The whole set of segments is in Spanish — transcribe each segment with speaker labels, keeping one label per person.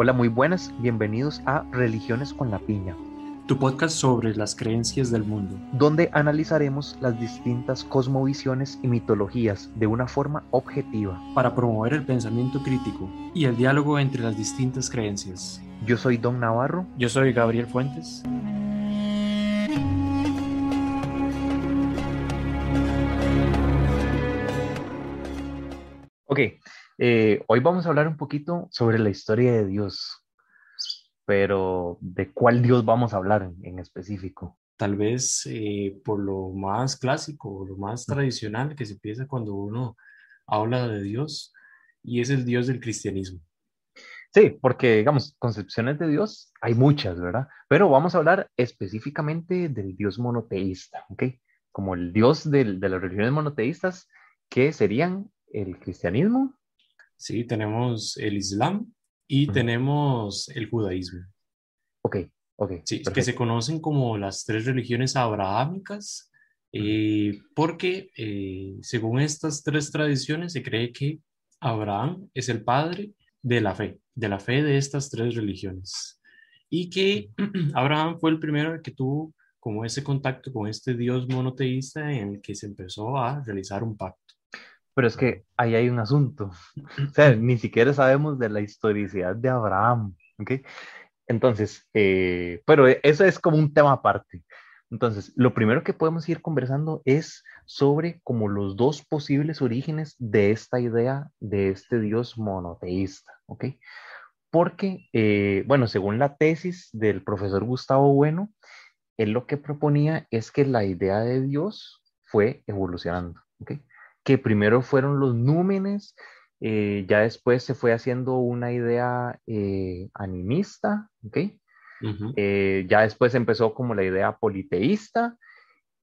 Speaker 1: Hola, muy buenas, bienvenidos a Religiones con la Piña,
Speaker 2: tu podcast sobre las creencias del mundo,
Speaker 1: donde analizaremos las distintas cosmovisiones y mitologías de una forma objetiva
Speaker 2: para promover el pensamiento crítico y el diálogo entre las distintas creencias.
Speaker 1: Yo soy Don Navarro.
Speaker 2: Yo soy Gabriel Fuentes.
Speaker 1: Ok, eh, hoy vamos a hablar un poquito sobre la historia de Dios, pero ¿de cuál Dios vamos a hablar en, específico?
Speaker 2: Tal vez eh, por lo más clásico, lo más tradicional que se empieza cuando uno habla de Dios, y es el Dios del cristianismo.
Speaker 1: Sí, porque, digamos, concepciones de Dios hay muchas, ¿verdad? Pero vamos a hablar específicamente del Dios monoteísta, ¿ok? Como el Dios de las religiones monoteístas, que serían el cristianismo,
Speaker 2: Sí, tenemos el Islam y tenemos el judaísmo.
Speaker 1: Ok, ok.
Speaker 2: Sí, que se conocen como las tres religiones abrahámicas, eh, porque eh, según estas tres tradiciones se cree que Abraham es el padre de la fe, de la fe de estas tres religiones. Y que Abraham fue el primero que tuvo como ese contacto con este Dios monoteísta en el que se empezó a realizar un pacto.
Speaker 1: Pero es que ahí hay un asunto. O sea, ni siquiera sabemos de la historicidad de Abraham. ¿ok? Entonces, eh, pero eso es como un tema aparte. Entonces, lo primero que podemos ir conversando es sobre como los dos posibles orígenes de esta idea de este Dios monoteísta, ¿ok? Porque, eh, bueno, según la tesis del profesor Gustavo Bueno, él lo que proponía es que la idea de Dios fue evolucionando, ¿ok? Que primero fueron los númenes, eh, ya después se fue haciendo una idea eh, animista, ¿ok? Eh, ya después empezó como la idea politeísta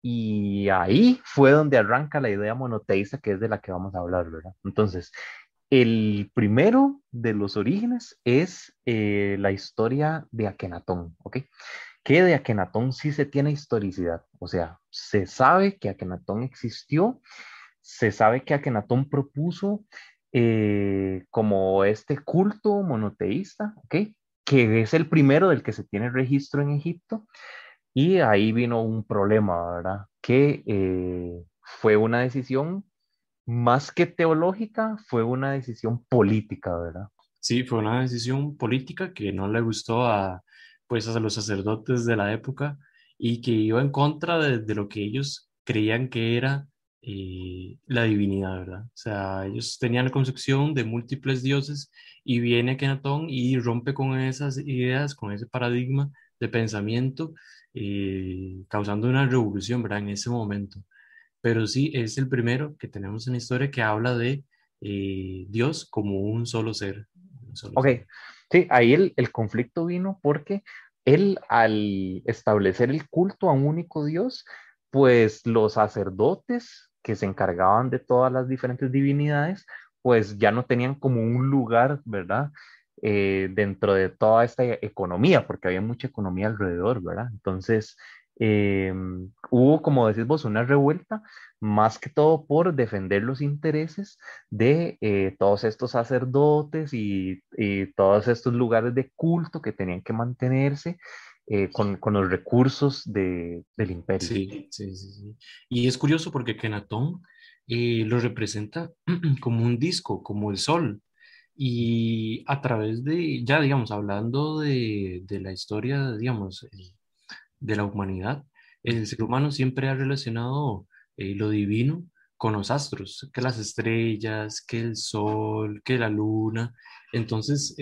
Speaker 1: y ahí fue donde arranca la idea monoteísta, que es de la que vamos a hablar, ¿verdad? Entonces, el primero de los orígenes es la historia de Akenatón, ¿ok? Que de Akenatón sí se tiene historicidad, o sea, se sabe que Akenatón existió se sabe que Akenatón propuso eh, como este culto monoteísta, ¿ok? Que es el primero del que se tiene registro en Egipto. Y ahí vino un problema, ¿verdad? Que eh, fue una decisión más que teológica, fue una decisión política, ¿verdad?
Speaker 2: Sí, fue una decisión política que no le gustó a, pues, a los sacerdotes de la época y que iba en contra de, de lo que ellos creían que era eh, la divinidad, ¿verdad? O sea, ellos tenían la concepción de múltiples dioses y viene Kenatón y rompe con esas ideas, con ese paradigma de pensamiento, eh, causando una revolución, ¿verdad? En ese momento. Pero sí, es el primero que tenemos en la historia que habla de eh, Dios como un solo ser.
Speaker 1: ok, sí, ahí el, el conflicto vino porque él al establecer el culto a un único Dios, pues los sacerdotes que se encargaban de todas las diferentes divinidades, pues ya no tenían como un lugar, ¿verdad? Eh, dentro de toda esta economía, porque había mucha economía alrededor, ¿verdad? Entonces, eh, hubo, como decís vos, una revuelta, más que todo por defender los intereses de eh, todos estos sacerdotes y, y, todos estos lugares de culto que tenían que mantenerse eh, con, con, los recursos de, del imperio.
Speaker 2: Sí, sí, sí, Y es curioso porque Kenatón eh, lo representa como un disco, como el sol. Y a través de, ya digamos, hablando de, de la historia, digamos, eh, de la humanidad, el ser humano siempre ha relacionado lo divino con los astros, que las estrellas, que el sol, que la luna. Entonces,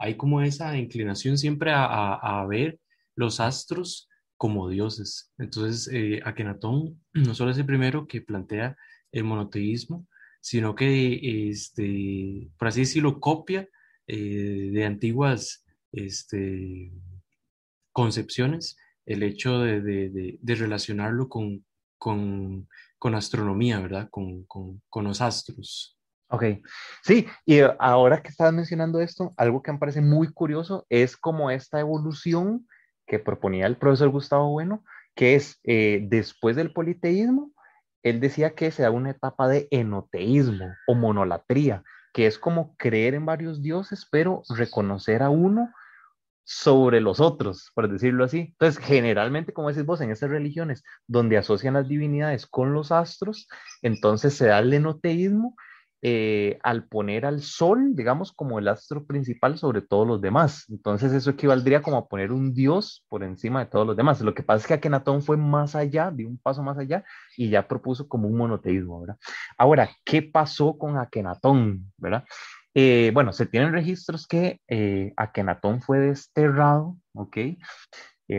Speaker 2: hay como esa inclinación siempre a, ver los astros como dioses. Entonces, eh, Akenatón no solo es el primero que plantea el monoteísmo, sino que, este, por así decirlo, copia eh, de antiguas este, concepciones el hecho de, relacionarlo con, astronomía, ¿verdad? Con los astros.
Speaker 1: Ok, sí, y eh, ahora que estabas mencionando esto, algo que me parece muy curioso es como esta evolución que proponía el profesor Gustavo Bueno, que es eh, después del politeísmo, él decía que se da una etapa de enoteísmo o monolatría, que es como creer en varios dioses, pero reconocer a uno sobre los otros, por decirlo así. Entonces, generalmente, como decís vos, en estas religiones donde asocian las divinidades con los astros, entonces se da el enoteísmo eh, al poner al sol, digamos, como el astro principal sobre todos los demás. Entonces eso equivaldría como a poner un dios por encima de todos los demás. Lo que pasa es que Akenatón fue más allá, dio un paso más allá y ya propuso como un monoteísmo, ¿verdad? Ahora, ¿qué pasó con Akenatón, verdad? Eh, bueno, se tienen registros que eh, Akenatón fue desterrado, ¿ok?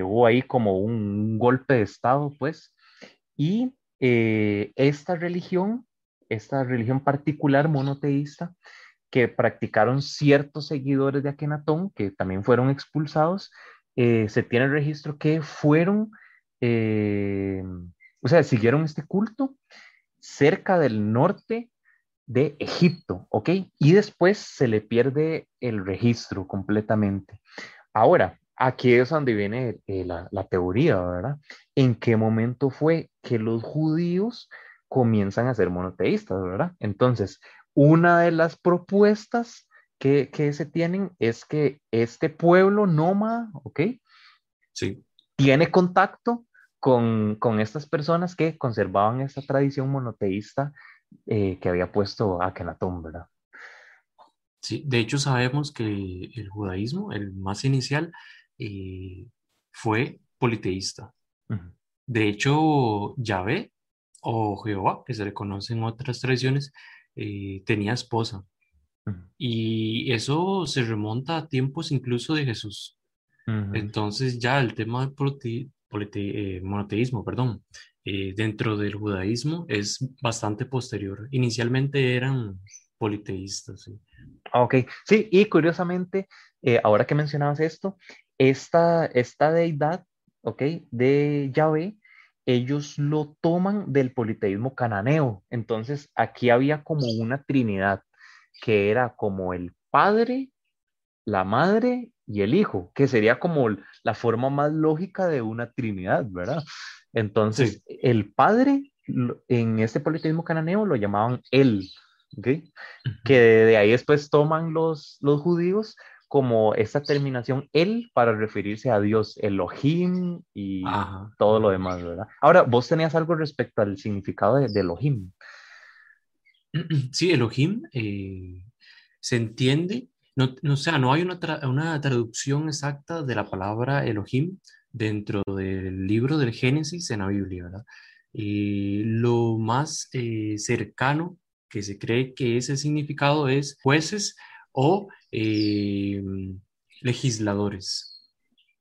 Speaker 1: hubo ahí como un, golpe de estado, pues, y esta religión esta religión particular monoteísta que practicaron ciertos seguidores de Akenatón, que también fueron expulsados, eh, se tiene el registro que fueron, eh, o sea, siguieron este culto cerca del norte de Egipto, ¿ok? Y después se le pierde el registro completamente. Ahora, aquí es donde viene eh, la, la teoría, ¿verdad? ¿En qué momento fue que los judíos comienzan a ser monoteístas, ¿verdad? Entonces, una de las propuestas que, se tienen es que este pueblo nómada, ¿ok?
Speaker 2: Sí.
Speaker 1: Tiene contacto con, estas personas que conservaban esta tradición monoteísta eh, que había puesto Akenatón, ¿verdad?
Speaker 2: Sí, de hecho sabemos que el judaísmo, el más inicial, eh, fue politeísta. De hecho, Yahvé o Jehová, que se le conoce en otras tradiciones, eh, tenía esposa. Y eso se remonta a tiempos incluso de Jesús. Entonces ya el tema del eh, monoteísmo, perdón, eh, dentro del judaísmo es bastante posterior. Inicialmente eran politeístas. Sí.
Speaker 1: Ok, sí, y curiosamente, ahora que mencionabas esto, esta, esta deidad, ok, de Yahvé, ellos lo toman del politeísmo cananeo. Entonces, aquí había como una trinidad, que era como el padre, la madre y el hijo, que sería como la forma más lógica de una trinidad, ¿verdad? Entonces, el padre en este politeísmo cananeo lo llamaban él. Que de ahí después toman los, los judíos como esta terminación él para referirse a Dios, Elohim y todo lo demás, ¿verdad? Ahora, vos tenías algo respecto al significado de, Elohim.
Speaker 2: Sí, Elohim eh, se entiende, no, no, o sea, no hay una, una, traducción exacta de la palabra Elohim dentro del libro del Génesis en la Biblia, ¿verdad? Y lo más eh, cercano que se cree que ese significado es jueces o eh, legisladores.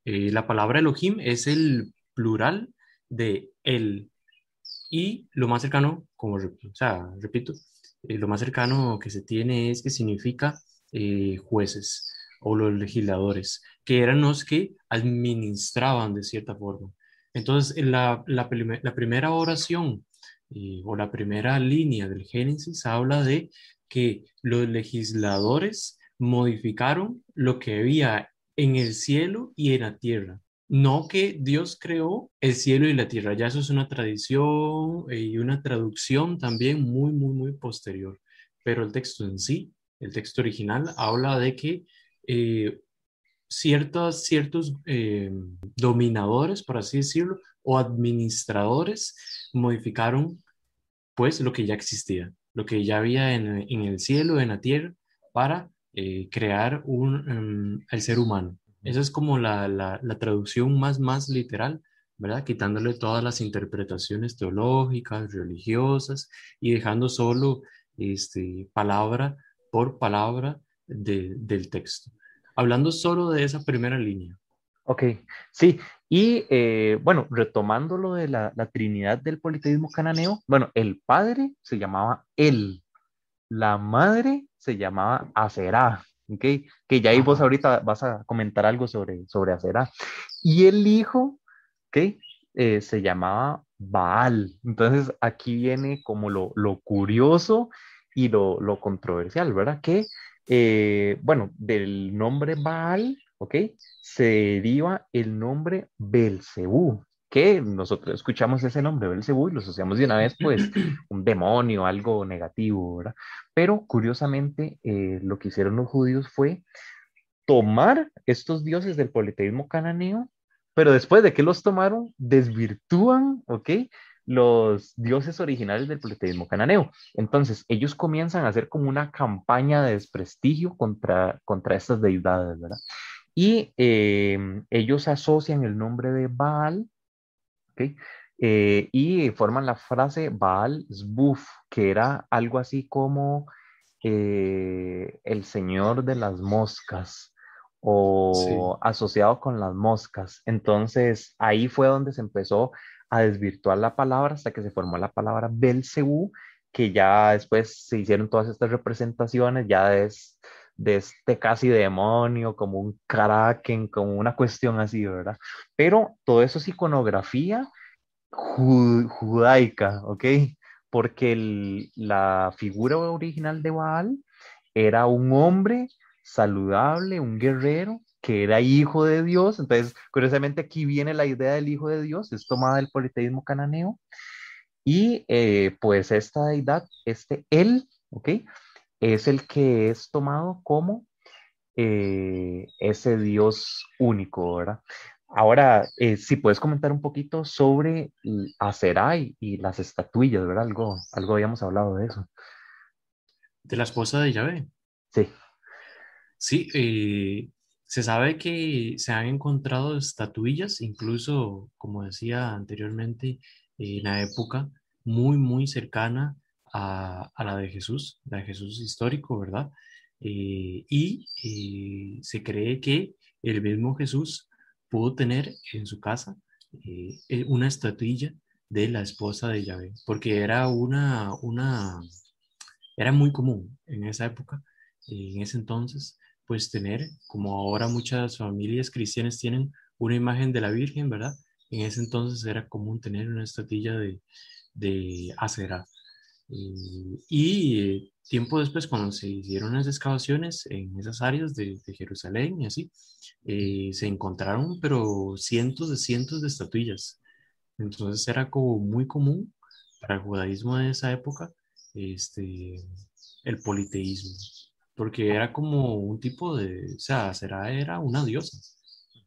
Speaker 2: Eh, la palabra Elohim es el plural de él. Y lo más cercano, como o sea, repito, eh, lo más cercano que se tiene es que significa jueces o los legisladores, que eran los que administraban de cierta forma. Entonces, la, primera oración o la primera línea del Génesis habla de que los legisladores modificaron lo que había en el cielo y en la tierra. No que Dios creó el cielo y la tierra, ya eso es una tradición y una traducción también muy, muy, muy posterior. Pero el texto en sí, el texto original, habla de que eh, ciertos, eh, dominadores, por así decirlo, o administradores modificaron pues lo que ya existía lo que ya había en, el cielo, en la tierra, para eh, crear un, em, el ser humano. Esa es como la, la, traducción más, más literal, ¿verdad? Quitándole todas las interpretaciones teológicas, religiosas y dejando solo este, palabra por palabra del texto. Hablando solo de esa primera línea.
Speaker 1: Ok, sí, y eh, bueno, retomando lo de la, Trinidad del politeísmo cananeo, bueno, el padre se llamaba él, la madre se llamaba Aserá, ¿ok? Que ya ahí vos ahorita vas a comentar algo sobre, sobre Aserá. Y el hijo, ¿ok? Eh, se llamaba Baal. Entonces aquí viene como lo, curioso y lo, controversial, ¿verdad? Que, eh, bueno, del nombre Baal, ¿ok? Se deriva el nombre Belcebú, que nosotros escuchamos ese nombre, Belcebú, y lo asociamos de una vez, pues, un demonio, algo negativo, ¿verdad? Pero curiosamente, eh, lo que hicieron los judíos fue tomar estos dioses del politeísmo cananeo, pero después de que los tomaron, desvirtúan, ¿ok? los dioses originales del politeísmo cananeo. Entonces, ellos comienzan a hacer como una campaña de desprestigio contra, contra estas deidades, ¿verdad? Y em, ellos asocian el nombre de Baal, Eh, y forman la frase Baal Zbuf, que era algo así como eh, el señor de las moscas o asociado con las moscas. Entonces, ahí fue donde se empezó a desvirtuar la palabra hasta que se formó la palabra Belcebú, que ya después se hicieron todas estas representaciones, ya es de este casi demonio, como un kraken, como una cuestión así, ¿verdad? Pero todo eso es iconografía judaica, ¿ok? Porque la figura original de Baal era un hombre saludable, un guerrero, que era hijo de Dios. Entonces, curiosamente aquí viene la idea del hijo de Dios, es tomada del politeísmo cananeo. Y eh, pues esta deidad, este él, ¿ok? Es el que es tomado como eh, ese Dios único, ¿verdad? Ahora, eh, si puedes comentar un poquito sobre Aserai y las estatuillas, ¿verdad? Algo, algo habíamos hablado de eso.
Speaker 2: De la esposa de Yahvé.
Speaker 1: Sí.
Speaker 2: Sí, eh, se sabe que se han encontrado estatuillas, incluso, como decía anteriormente, en la época muy, muy cercana a, la de Jesús, la de Jesús histórico, ¿verdad? Eh, y eh, se cree que el mismo Jesús pudo tener en su casa eh, una estatuilla de la esposa de Yahvé, porque era una, una, era muy común en esa época, en ese entonces, pues tener, como ahora muchas familias cristianas tienen una imagen de la Virgen, ¿verdad? En ese entonces era común tener una estatilla de, de. Y tiempo después, cuando se hicieron las excavaciones en esas áreas de, Jerusalén y así, eh, se encontraron, pero cientos de cientos de estatuillas. Entonces era como muy común para el judaísmo de esa época este, el politeísmo porque era como un tipo de, o sea, será, era una diosa,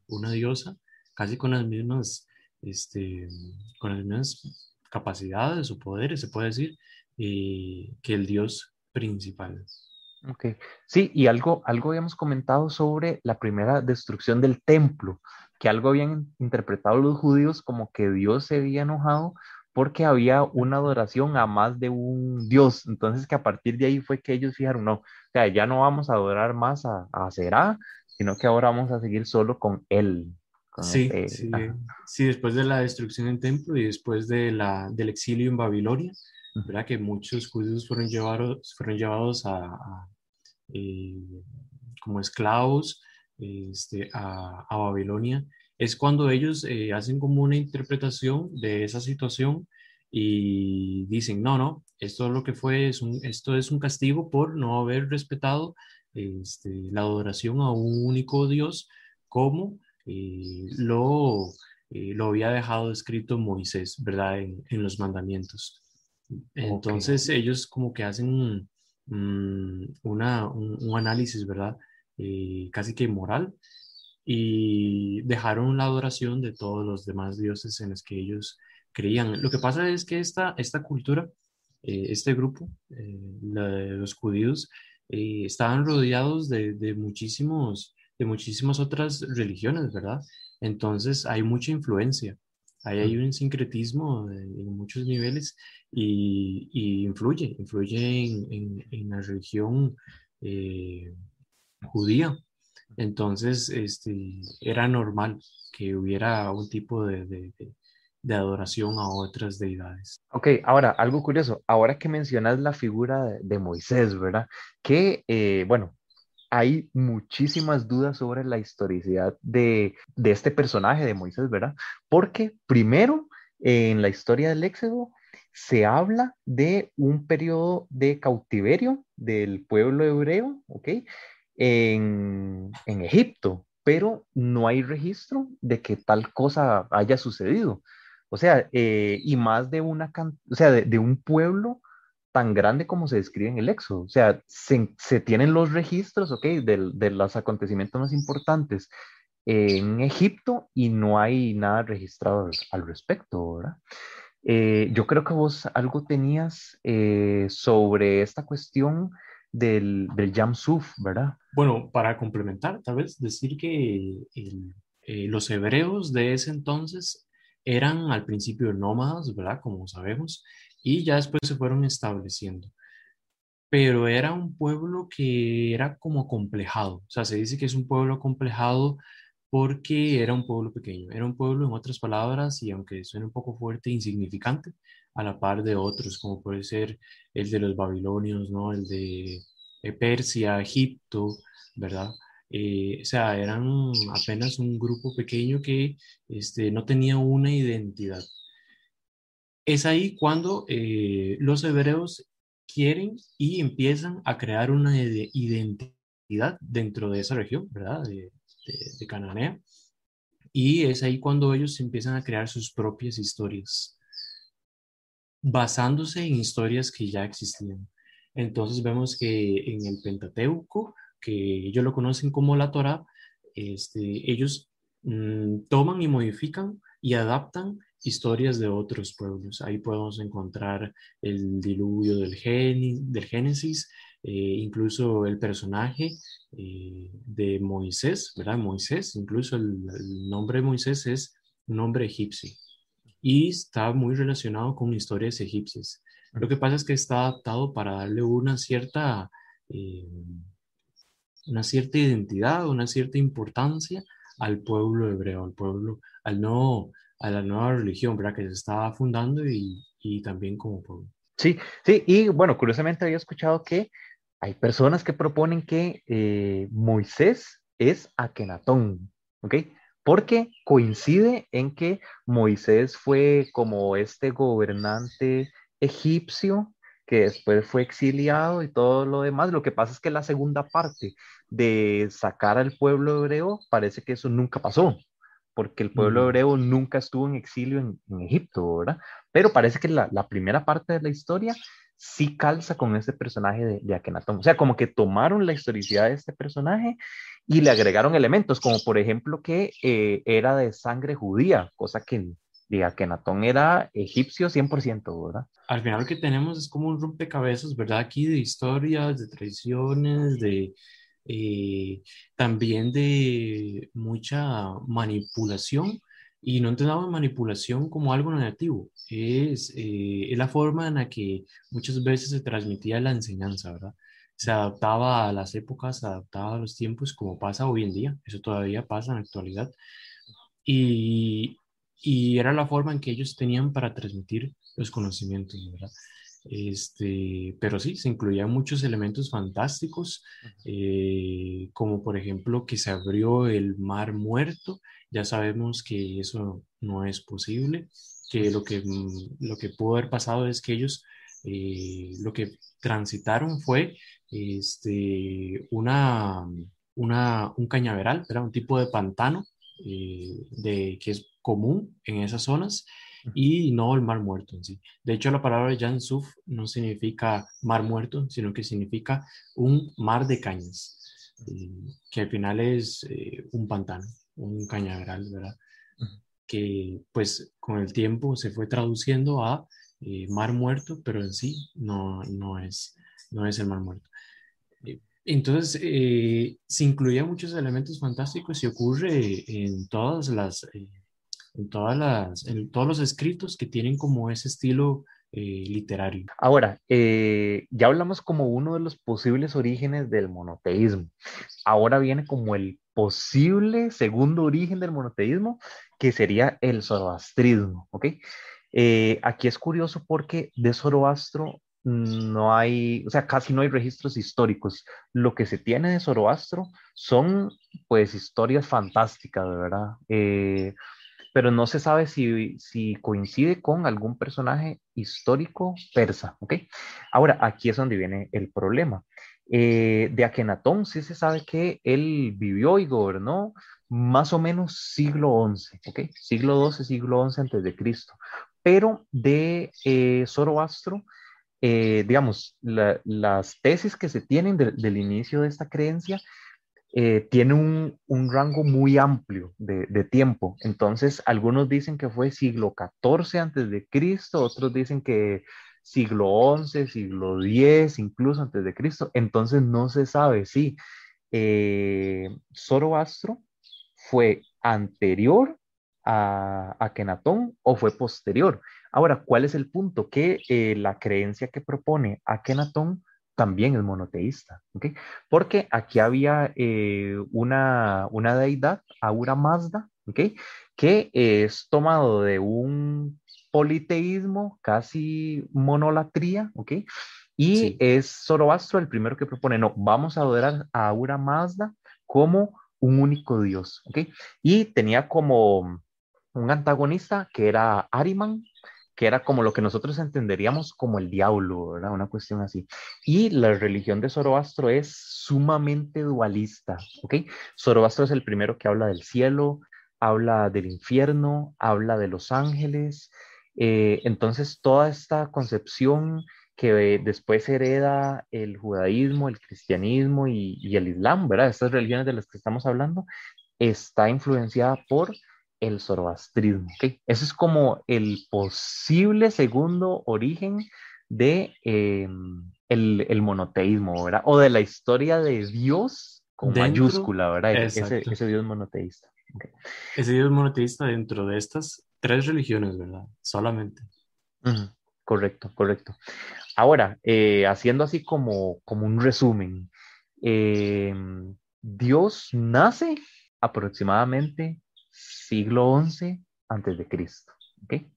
Speaker 2: una diosa casi con las mismas, este, con las mismas capacidades o poderes, se puede decir, eh, que el dios principal.
Speaker 1: Ok, sí, y algo, algo habíamos comentado sobre la primera destrucción del templo, que algo habían interpretado los judíos como que Dios se había enojado porque había una adoración a más de un Dios. Entonces que a partir de ahí fue que ellos fijaron, no, o sea, ya no vamos a adorar más a, a Será, sino que ahora vamos a seguir solo con Él.
Speaker 2: sí, sí, sí, después de la destrucción del templo y después de la, del exilio en Babilonia, ¿verdad? Que muchos judíos fueron llevados, fueron llevados a, eh, como esclavos este, a, Babilonia es cuando ellos eh, hacen como una interpretación de esa situación y dicen, no, no, esto es lo que fue, es un, esto es un castigo por no haber respetado este, la adoración a un único Dios como eh, lo, lo había dejado escrito Moisés, ¿verdad? En, los mandamientos. Entonces ellos como que hacen un, una, un, análisis, ¿verdad? casi que moral y dejaron la adoración de todos los demás dioses en los que ellos creían. Lo que pasa es que esta, esta cultura, eh, este grupo, eh, los judíos, eh, estaban rodeados de, de, muchísimos, de muchísimas otras religiones, ¿verdad? Entonces hay mucha influencia. Ahí hay un sincretismo en muchos niveles y, influye, influye en, en, la religión judía. Entonces, este, era normal que hubiera un tipo de, de, de, adoración a otras deidades.
Speaker 1: Ok, ahora, algo curioso, ahora que mencionas la figura de, Moisés, ¿verdad? Que, eh, bueno, hay muchísimas dudas sobre la historicidad de, de este personaje de Moisés, ¿verdad? Porque primero, en la historia del Éxodo, se habla de un periodo de cautiverio del pueblo hebreo, ¿ok? en, Egipto. pero no hay registro de que tal cosa haya sucedido. O sea, eh, y más de una, o sea, de, un pueblo tan grande como se describe en el Éxodo. O sea, se, se tienen los registros, ¿ok? De, de, los acontecimientos más importantes en Egipto y no hay nada registrado al respecto, ¿verdad? Eh, yo creo que vos algo tenías eh, sobre esta cuestión del, del Suf, ¿verdad?
Speaker 2: Bueno, para complementar, tal vez decir que eh, los hebreos de ese entonces eran al principio nómadas, ¿verdad? Como sabemos, y ya después se fueron estableciendo. Pero era un pueblo que era como complejado, o sea, se dice que es un pueblo complejado porque era un pueblo pequeño, era un pueblo, en otras palabras, y aunque suene un poco fuerte, insignificante, a la par de otros, como puede ser el de los babilonios, ¿no? El de eh, Persia, Egipto, ¿verdad? Eh, o sea, eran apenas un grupo pequeño que este, no tenía una identidad. Es ahí cuando eh, los hebreos quieren y empiezan a crear una identidad dentro de esa región, ¿verdad? de, Cananea. Y es ahí cuando ellos empiezan a crear sus propias historias, basándose en historias que ya existían. Entonces vemos que en el Pentateuco, que ellos lo conocen como la Torah, este, ellos mm, toman y modifican y adaptan historias de otros pueblos. Ahí podemos encontrar el diluvio del, del Génesis, eh, incluso el personaje eh, de Moisés, ¿verdad? Moisés, incluso el, nombre de Moisés es un nombre egipcio y está muy relacionado con historias egipcias. Lo que pasa es que está adaptado para darle una cierta, eh, una cierta identidad, una cierta importancia al pueblo hebreo, al pueblo, al no, a la nueva religión, ¿verdad? Que se estaba fundando y, y también como pueblo.
Speaker 1: Sí, sí, y bueno, curiosamente había escuchado que hay personas que proponen que eh, Moisés es Akenatón, ¿ok? Porque coincide en que Moisés fue como este gobernante egipcio que después fue exiliado y todo lo demás. Lo que pasa es que la segunda parte de sacar al pueblo hebreo parece que eso nunca pasó, porque el pueblo hebreo nunca estuvo en exilio en, Egipto, ¿verdad? Pero parece que la, la, primera parte de la historia sí calza con ese personaje de, de Akenatón. O sea, como que tomaron la historicidad de este personaje y le agregaron elementos, como por ejemplo que eh, era de sangre judía, cosa que de Akenatón era egipcio 100%, ¿verdad?
Speaker 2: Al final lo que tenemos es como un rompecabezas, ¿verdad? Aquí de historias, de tradiciones, de eh, también de mucha manipulación y no entendamos manipulación como algo negativo, es, eh, es la forma en la que muchas veces se transmitía la enseñanza, ¿verdad? Se adaptaba a las épocas, se adaptaba a los tiempos, como pasa hoy en día, eso todavía pasa en la actualidad. Y, y era la forma en que ellos tenían para transmitir los conocimientos, ¿verdad? Este, pero sí, se incluían muchos elementos fantásticos, eh, como por ejemplo que se abrió el mar muerto. Ya sabemos que eso no es posible, que lo que, mm, lo que pudo haber pasado es que ellos eh, lo que transitaron fue este, una, una, un cañaveral, era un tipo de pantano eh, de, que es común en esas zonas y no el mar muerto en sí. De hecho, la palabra Yansuf no significa mar muerto, sino que significa un mar de cañas, eh, que al final es eh, un pantano, un cañaveral, ¿verdad? Que pues con el tiempo se fue traduciendo a eh, mar muerto, pero en sí no, no, es, no es el mar muerto. Entonces, se incluían muchos elementos fantásticos y ocurre en todas las en, todas las, en todos los escritos que tienen como ese estilo eh, literario.
Speaker 1: Ahora, eh, ya hablamos como uno de los posibles orígenes del monoteísmo. Ahora viene como el posible segundo origen del monoteísmo, que sería el zoroastrismo, ¿ok? Eh, aquí es curioso porque de Zoroastro no hay, o sea, casi no hay registros históricos. Lo que se tiene de Zoroastro son, pues, historias fantásticas, ¿verdad? Pero no se sabe si, si coincide con algún personaje histórico persa, ¿ok? Ahora, aquí es donde viene el problema. Eh, de Akenatón sí se sabe que él vivió y gobernó más o menos siglo XI, ¿ok? Siglo XII, siglo XI antes de Cristo. Pero de eh, Zoroastro, eh, digamos, las tesis que se tienen del inicio de esta creencia eh, tiene un, un, rango muy amplio de, tiempo. Entonces, algunos dicen que fue siglo XIV antes de Cristo, otros dicen que siglo XI, siglo X, incluso antes de Cristo. Entonces, no se sabe si eh, Zoroastro fue anterior a, a Kenatón o fue posterior. Ahora, ¿cuál es el punto? Que eh, la creencia que propone Akenatón también es monoteísta, ¿ok? Porque aquí había eh, una, una deidad, Aura Mazda, ¿ok? Que es tomado de un politeísmo, casi monolatría, ¿ok? Y es Zoroastro el primero que propone, no, vamos a adorar a Aura Mazda como un único dios, ¿ok? Y tenía como un antagonista que era Ariman, que era como lo que nosotros entenderíamos como el diablo, ¿verdad? Una cuestión así. Y la religión de Zoroastro es sumamente dualista, ¿ok? Zoroastro es el primero que habla del cielo, habla del infierno, habla de los ángeles. Eh, entonces, toda esta concepción que después hereda el judaísmo, el cristianismo y, y el islam, ¿verdad? Estas religiones de las que estamos hablando, está influenciada por el zoroastrismo. ¿okay? Ese es como el posible segundo origen de eh, el, monoteísmo, ¿verdad? O de la historia de Dios con mayúscula, ¿verdad? Ese, ese, Dios monoteísta.
Speaker 2: Ese Dios monoteísta dentro de estas tres religiones, ¿verdad? Solamente.
Speaker 1: Correcto, correcto. Ahora, eh, haciendo así como, como un resumen, eh, Dios nace aproximadamente siglo XI antes de Cristo. ¿okay?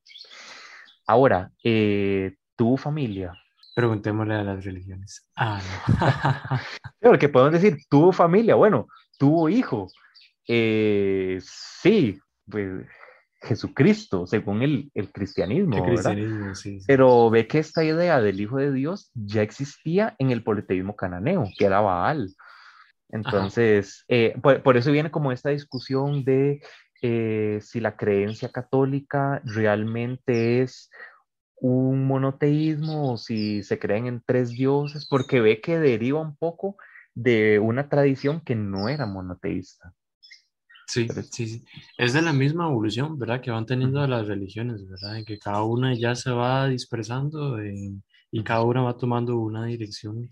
Speaker 1: Ahora, eh, tu familia.
Speaker 2: Preguntémosle a las religiones. Ah,
Speaker 1: no. Porque podemos decir, tuvo familia, bueno, tuvo hijo. Eh, sí, pues Jesucristo, según el, el cristianismo. El cristianismo sí, Pero ve que esta idea del Hijo de Dios ya existía en el politeísmo cananeo, que era Baal. Entonces, eh, por, por, eso viene como esta discusión de eh, si la creencia católica realmente es un monoteísmo o si se creen en tres dioses, porque ve que deriva un poco de una tradición que no era monoteísta.
Speaker 2: Sí, sí, sí. Es de la misma evolución, ¿verdad? Que van teniendo las religiones, ¿verdad? En que cada una ya se va dispersando y cada una va tomando una dirección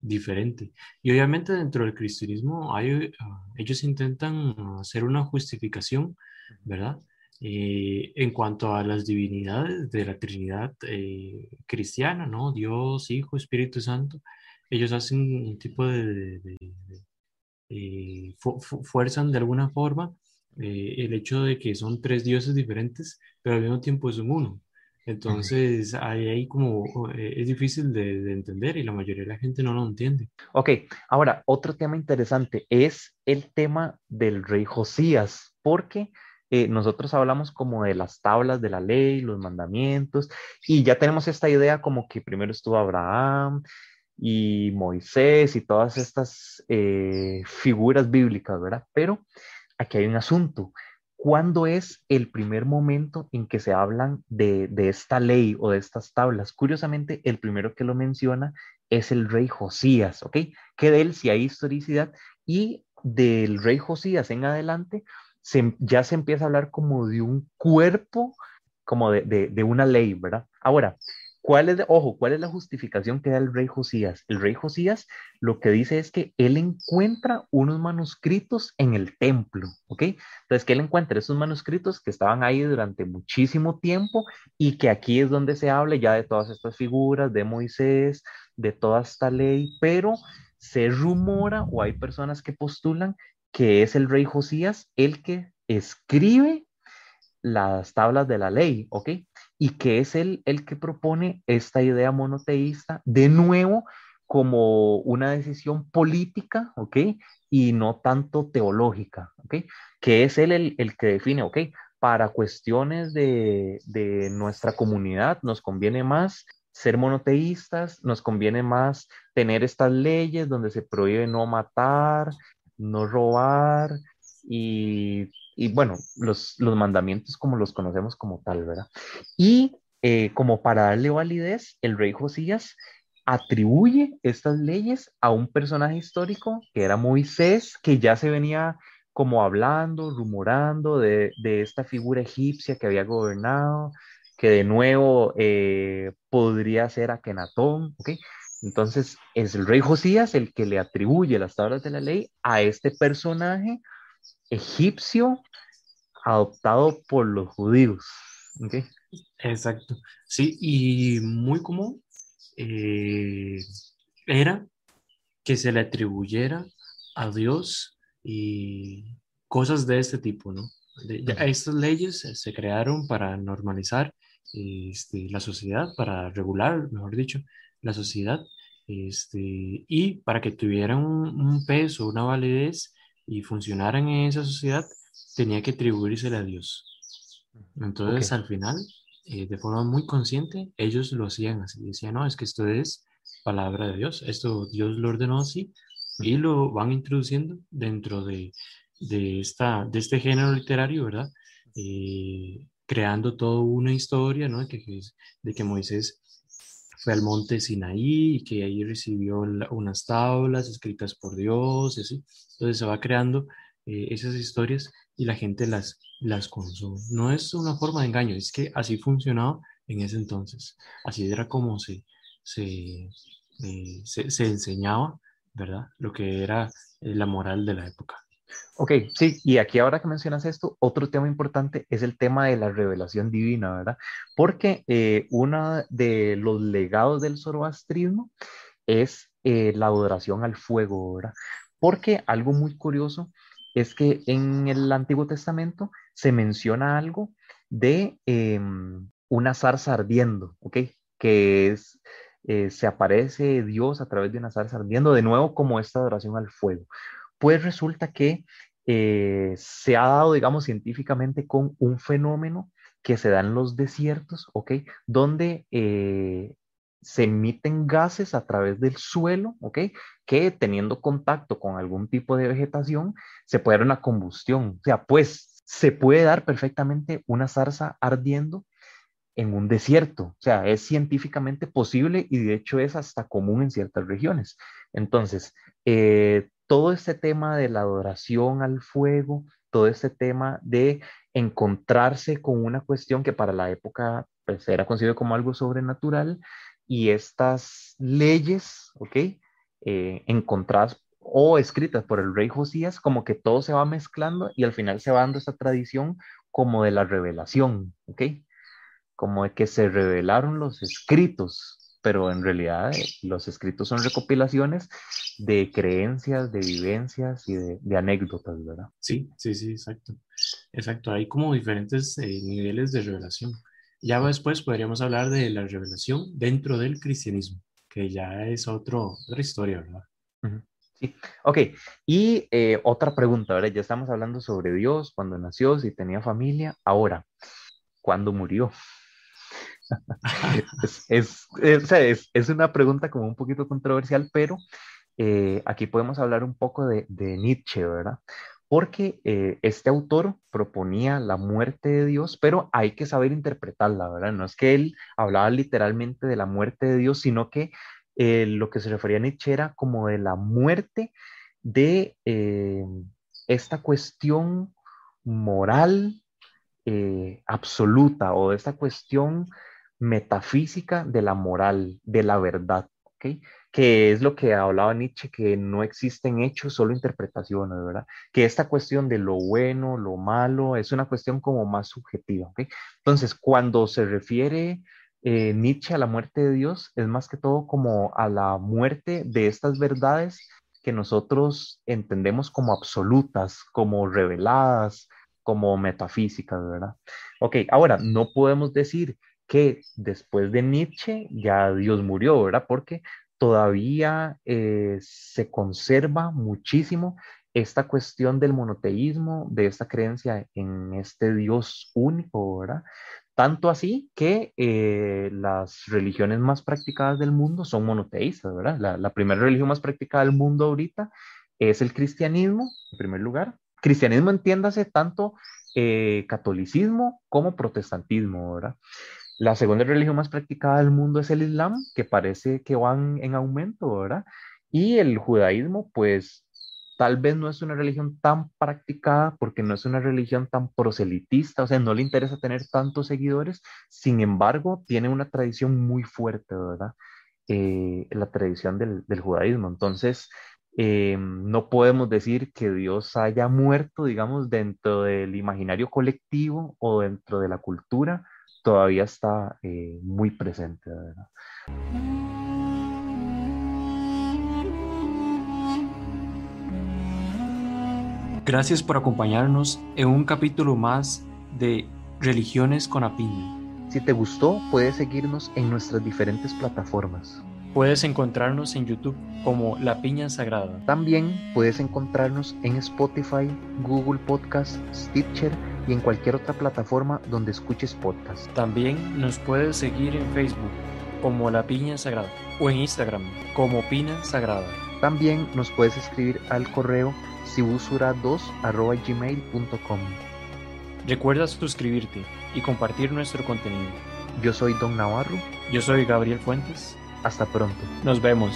Speaker 2: diferente. Y obviamente dentro del cristianismo hay, ah, ellos intentan hacer una justificación, ¿verdad? Eh, en cuanto a las divinidades de la Trinidad eh, cristiana, ¿no? Dios, Hijo, Espíritu Santo, ellos hacen un tipo de, eh, fuerzan de alguna forma el hecho de que son tres dioses diferentes, pero al mismo tiempo son uno. Entonces, ahí, ahí como eh, es difícil de, entender y la mayoría de la gente no lo entiende.
Speaker 1: Ok, ahora otro tema interesante es el tema del rey Josías, porque eh, nosotros hablamos como de las tablas de la ley, los mandamientos, y ya tenemos esta idea como que primero estuvo Abraham y Moisés y todas estas eh, figuras bíblicas, ¿verdad? Pero aquí hay un asunto ¿Cuándo es el primer momento en que se hablan de, esta ley o de estas tablas? Curiosamente, el primero que lo menciona es el rey Josías, ¿ok? Que de él sí hay historicidad y del rey Josías en adelante ya se empieza a hablar como de un cuerpo, como de, de una ley, ¿verdad? Ahora, ¿Cuál es, ojo, cuál es la justificación que da el rey Josías? El rey Josías lo que dice es que él encuentra unos manuscritos en el templo, ¿ok? Entonces, que él encuentra esos manuscritos que estaban ahí durante muchísimo tiempo y que aquí es donde se habla ya de todas estas figuras, de Moisés, de toda esta ley, pero se rumora o hay personas que postulan que es el rey Josías el que escribe las tablas de la ley, ¿ok? Y que es él el que propone esta idea monoteísta de nuevo como una decisión política, ¿ok? Y no tanto teológica, ¿ok? Que es él el, que define, ¿ok? Para cuestiones de, de, nuestra comunidad nos conviene más ser monoteístas, nos conviene más tener estas leyes donde se prohíbe no matar, no robar y, bueno, los, los, mandamientos como los conocemos como tal, ¿verdad? Y eh, como para darle validez, el rey Josías atribuye estas leyes a un personaje histórico que era Moisés, que ya se venía como hablando, rumorando de, de esta figura egipcia que había gobernado, que de nuevo eh, podría ser Akenatón, ¿ok? Entonces es el rey Josías el que le atribuye las tablas de la ley a este personaje egipcio adoptado por los judíos.
Speaker 2: Exacto, sí, y muy común eh, era que se le atribuyera a Dios y cosas de este tipo, ¿no? estas leyes se crearon para normalizar este, la sociedad, para regular, mejor dicho, la sociedad, este, y para que tuvieran un, peso, una validez y funcionaran en esa sociedad, tenía que atribuirse a Dios. Entonces, al final, eh, de forma muy consciente, ellos lo hacían así. Decían, no, es que esto es palabra de Dios, esto Dios lo ordenó así, y lo van introduciendo dentro de, de, esta, de este género literario, ¿verdad? Eh, creando toda una historia, ¿no? De que, de que Moisés fue al monte Sinaí y que ahí recibió unas tablas escritas por Dios, y así. Entonces se va creando eh, esas historias y la gente las, las consume. No es una forma de engaño, es que así funcionaba en ese entonces. Así era como se, se, eh, se, se enseñaba, ¿verdad? Lo que era eh, la moral de la época.
Speaker 1: Ok, sí, y aquí ahora que mencionas esto, otro tema importante es el tema de la revelación divina, ¿verdad? Porque eh, uno de los legados del zoroastrismo es eh, la adoración al fuego, ¿verdad? Porque algo muy curioso es que en el Antiguo Testamento se menciona algo de em, una zarza ardiendo, ¿ok? Que es, eh, se aparece Dios a través de una zarza ardiendo, de nuevo como esta adoración al fuego pues resulta que eh, se ha dado, digamos, científicamente con un fenómeno que se da en los desiertos, ¿ok? Donde eh, se emiten gases a través del suelo, ¿ok? Que teniendo contacto con algún tipo de vegetación, se puede dar una combustión. O sea, pues se puede dar perfectamente una zarza ardiendo en un desierto. O sea, es científicamente posible y de hecho es hasta común en ciertas regiones. Entonces, eh, todo este tema de la adoración al fuego, todo este tema de encontrarse con una cuestión que para la época pues, era considerado como algo sobrenatural y estas leyes, ¿ok? Eh, encontradas o escritas por el rey Josías, como que todo se va mezclando y al final se va dando esta tradición como de la revelación, ¿ok? Como de que se revelaron los escritos, pero en realidad eh, los escritos son recopilaciones de creencias, de vivencias y de, anécdotas, ¿verdad?
Speaker 2: Sí, sí, sí, exacto. Exacto, hay como diferentes eh, niveles de revelación. Ya después podríamos hablar de la revelación dentro del cristianismo, que ya es otro, otra historia, ¿verdad?
Speaker 1: Sí, ok. Y eh, otra pregunta, ¿verdad? Ya estamos hablando sobre Dios, cuando nació, si tenía familia. Ahora, ¿cuándo murió? Es, es, es, una pregunta como un poquito controversial, pero eh, aquí podemos hablar un poco de, de Nietzsche, ¿verdad? Porque eh, este autor proponía la muerte de Dios, pero hay que saber interpretarla, ¿verdad? No es que él hablaba literalmente de la muerte de Dios, sino que eh, lo que se refería a Nietzsche era como de la muerte de esta cuestión moral absoluta o de esta cuestión metafísica de la moral, de la verdad. Que es lo que hablaba Nietzsche, que no existen hechos, solo interpretaciones, ¿verdad? Que esta cuestión de lo bueno, lo malo, es una cuestión como más subjetiva, ¿ok? Entonces, cuando se refiere eh, Nietzsche a la muerte de Dios, es más que todo como a la muerte de estas verdades que nosotros entendemos como absolutas, como reveladas, como metafísicas, ¿verdad? Ok, ahora, no podemos decir que después de Nietzsche ya Dios murió, ¿verdad? Porque todavía eh, se conserva muchísimo esta cuestión del monoteísmo, de esta creencia en este Dios único, ¿verdad? Tanto así que eh, las religiones más practicadas del mundo son monoteístas, ¿verdad? La, primera religión más practicada del mundo ahorita es el cristianismo, en primer lugar. Cristianismo entiéndase tanto eh, catolicismo como protestantismo, ¿verdad? La segunda religión más practicada del mundo es el Islam, que parece que van en aumento, ¿verdad? Y el judaísmo, pues tal vez no es una religión tan practicada porque no es una religión tan proselitista, o sea, no le interesa tener tantos seguidores, sin embargo, tiene una tradición muy fuerte, ¿verdad? Eh, la tradición del, judaísmo. Entonces, eh, no podemos decir que Dios haya muerto, digamos, dentro del imaginario colectivo o dentro de la cultura, todavía está eh, muy presente, ¿verdad?
Speaker 2: Gracias por acompañarnos en un capítulo más de Religiones con Apiña.
Speaker 1: Si te gustó, puedes seguirnos en nuestras diferentes plataformas.
Speaker 2: Puedes encontrarnos en YouTube como La Piña Sagrada.
Speaker 1: También puedes encontrarnos en Spotify, Google Podcast, Stitcher y en cualquier otra plataforma donde escuches podcast.
Speaker 2: También nos puedes seguir en Facebook como La Piña Sagrada o en Instagram como Pina Sagrada.
Speaker 1: También nos puedes escribir al correo sibusura2.gmail.com
Speaker 2: Recuerda suscribirte y compartir nuestro contenido.
Speaker 1: Yo soy Don Navarro.
Speaker 2: Yo soy Gabriel Fuentes.
Speaker 1: Hasta pronto.
Speaker 2: Nos vemos.